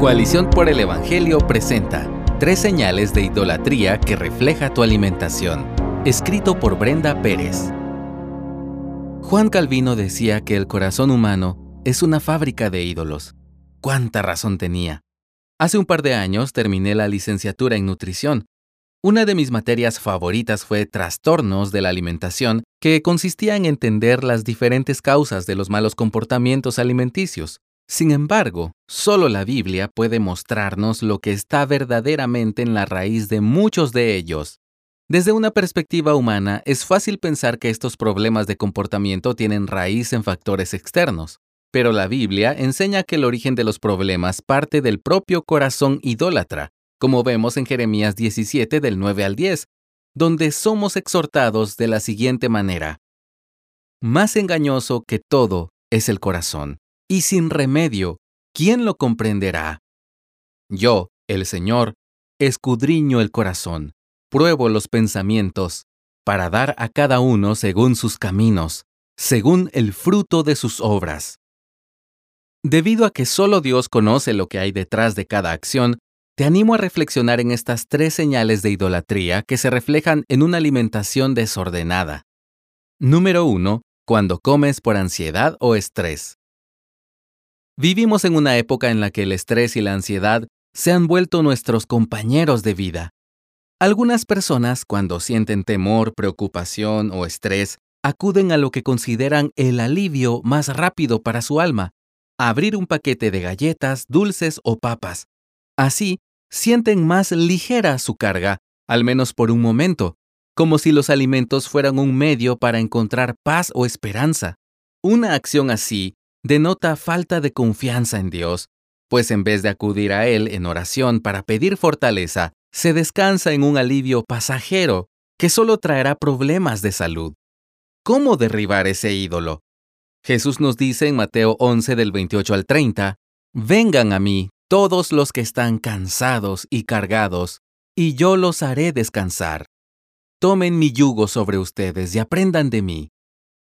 Coalición por el Evangelio presenta Tres señales de idolatría que refleja tu alimentación, escrito por Brenda Pérez. Juan Calvino decía que el corazón humano es una fábrica de ídolos. ¿Cuánta razón tenía? Hace un par de años terminé la licenciatura en nutrición. Una de mis materias favoritas fue Trastornos de la Alimentación, que consistía en entender las diferentes causas de los malos comportamientos alimenticios. Sin embargo, solo la Biblia puede mostrarnos lo que está verdaderamente en la raíz de muchos de ellos. Desde una perspectiva humana, es fácil pensar que estos problemas de comportamiento tienen raíz en factores externos, pero la Biblia enseña que el origen de los problemas parte del propio corazón idólatra, como vemos en Jeremías 17 del 9 al 10, donde somos exhortados de la siguiente manera. Más engañoso que todo es el corazón y sin remedio, ¿quién lo comprenderá? Yo, el Señor, escudriño el corazón, pruebo los pensamientos, para dar a cada uno según sus caminos, según el fruto de sus obras. Debido a que solo Dios conoce lo que hay detrás de cada acción, te animo a reflexionar en estas tres señales de idolatría que se reflejan en una alimentación desordenada. Número 1. Cuando comes por ansiedad o estrés. Vivimos en una época en la que el estrés y la ansiedad se han vuelto nuestros compañeros de vida. Algunas personas, cuando sienten temor, preocupación o estrés, acuden a lo que consideran el alivio más rápido para su alma, abrir un paquete de galletas, dulces o papas. Así, sienten más ligera su carga, al menos por un momento, como si los alimentos fueran un medio para encontrar paz o esperanza. Una acción así denota falta de confianza en Dios, pues en vez de acudir a Él en oración para pedir fortaleza, se descansa en un alivio pasajero que solo traerá problemas de salud. ¿Cómo derribar ese ídolo? Jesús nos dice en Mateo 11 del 28 al 30, Vengan a mí todos los que están cansados y cargados, y yo los haré descansar. Tomen mi yugo sobre ustedes y aprendan de mí,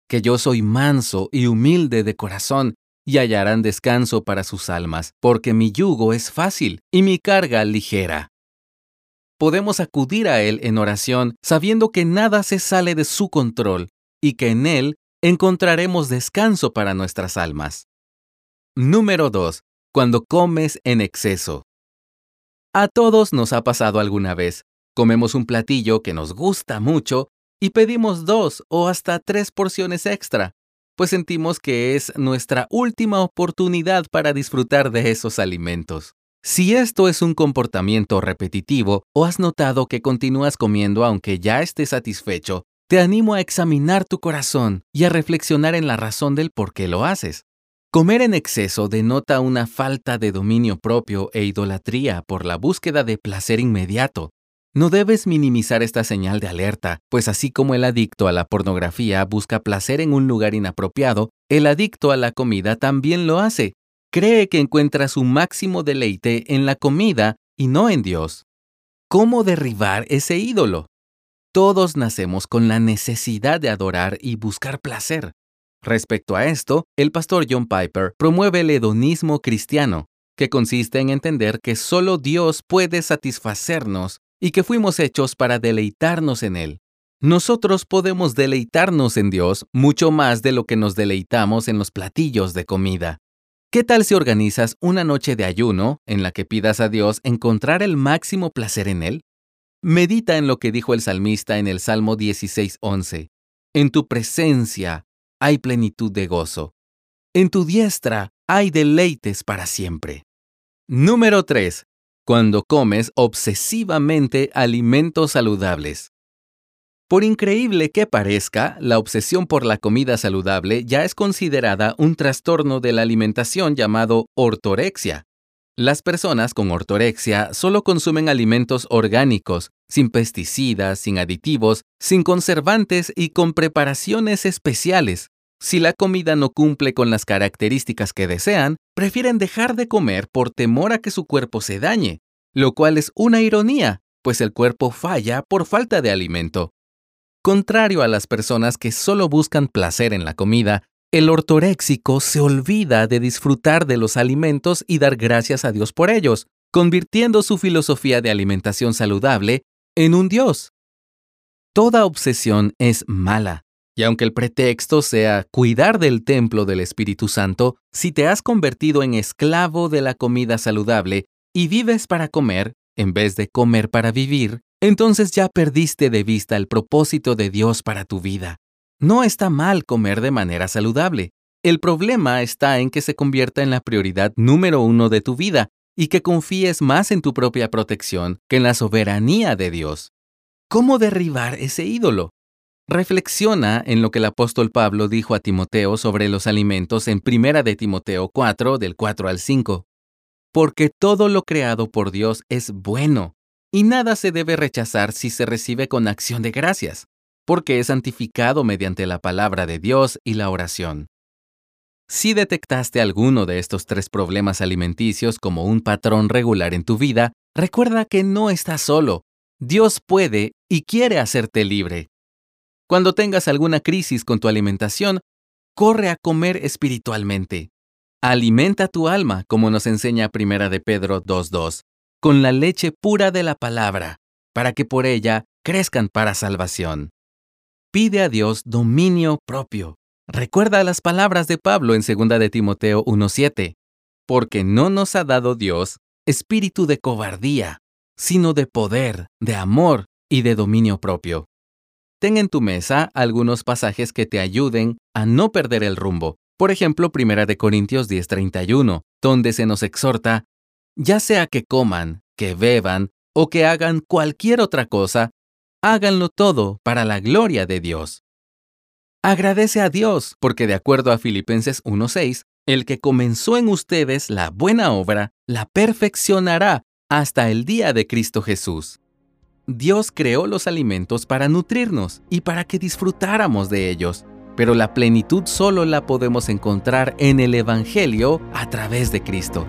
que yo soy manso y humilde de corazón, y hallarán descanso para sus almas, porque mi yugo es fácil y mi carga ligera. Podemos acudir a Él en oración sabiendo que nada se sale de su control y que en Él encontraremos descanso para nuestras almas. Número 2. Cuando comes en exceso. A todos nos ha pasado alguna vez. Comemos un platillo que nos gusta mucho y pedimos dos o hasta tres porciones extra, pues sentimos que es nuestra última oportunidad para disfrutar de esos alimentos. Si esto es un comportamiento repetitivo o has notado que continúas comiendo aunque ya estés satisfecho, te animo a examinar tu corazón y a reflexionar en la razón del por qué lo haces. Comer en exceso denota una falta de dominio propio e idolatría por la búsqueda de placer inmediato, no debes minimizar esta señal de alerta, pues así como el adicto a la pornografía busca placer en un lugar inapropiado, el adicto a la comida también lo hace. Cree que encuentra su máximo deleite en la comida y no en Dios. ¿Cómo derribar ese ídolo? Todos nacemos con la necesidad de adorar y buscar placer. Respecto a esto, el pastor John Piper promueve el hedonismo cristiano, que consiste en entender que solo Dios puede satisfacernos y que fuimos hechos para deleitarnos en Él. Nosotros podemos deleitarnos en Dios mucho más de lo que nos deleitamos en los platillos de comida. ¿Qué tal si organizas una noche de ayuno en la que pidas a Dios encontrar el máximo placer en Él? Medita en lo que dijo el salmista en el Salmo 16:11. En tu presencia hay plenitud de gozo. En tu diestra hay deleites para siempre. Número 3 cuando comes obsesivamente alimentos saludables. Por increíble que parezca, la obsesión por la comida saludable ya es considerada un trastorno de la alimentación llamado ortorexia. Las personas con ortorexia solo consumen alimentos orgánicos, sin pesticidas, sin aditivos, sin conservantes y con preparaciones especiales. Si la comida no cumple con las características que desean, prefieren dejar de comer por temor a que su cuerpo se dañe, lo cual es una ironía, pues el cuerpo falla por falta de alimento. Contrario a las personas que solo buscan placer en la comida, El ortoréxico se olvida de disfrutar de los alimentos y dar gracias a Dios por ellos, convirtiendo su filosofía de alimentación saludable en un Dios. Toda obsesión es mala, y aunque el pretexto sea cuidar del templo del Espíritu Santo, si te has convertido en esclavo de la comida saludable y vives para comer en vez de comer para vivir, entonces ya perdiste de vista el propósito de Dios para tu vida. No está mal comer de manera saludable. El problema está en que se convierta en la prioridad número uno de tu vida y que confíes más en tu propia protección que en la soberanía de Dios. ¿Cómo derribar ese ídolo? Reflexiona en lo que el apóstol Pablo dijo a Timoteo sobre los alimentos en 1 de Timoteo 4, del 4 al 5. Porque todo lo creado por Dios es bueno, y nada se debe rechazar si se recibe con acción de gracias, porque es santificado mediante la palabra de Dios y la oración. Si detectaste alguno de estos tres problemas alimenticios como un patrón regular en tu vida, recuerda que no estás solo. Dios puede y quiere hacerte libre. Cuando tengas alguna crisis con tu alimentación, corre a comer espiritualmente. Alimenta tu alma, como nos enseña Primera de Pedro 2.2, con la leche pura de la palabra, para que por ella crezcan para salvación. Pide a Dios dominio propio. Recuerda las palabras de Pablo en 2 de Timoteo 1.7, porque no nos ha dado Dios espíritu de cobardía, sino de poder, de amor y de dominio propio. Ten en tu mesa algunos pasajes que te ayuden a no perder el rumbo. Por ejemplo, 1 de Corintios 10:31, donde se nos exhorta, ya sea que coman, que beban o que hagan cualquier otra cosa, háganlo todo para la gloria de Dios. Agradece a Dios, porque de acuerdo a Filipenses 1.6, el que comenzó en ustedes la buena obra, la perfeccionará hasta el día de Cristo Jesús. Dios creó los alimentos para nutrirnos y para que disfrutáramos de ellos, pero la plenitud solo la podemos encontrar en el Evangelio a través de Cristo.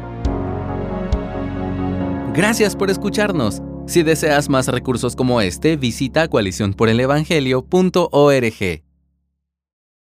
Gracias por escucharnos. Si deseas más recursos como este, visita coaliciónporelevangelio.org.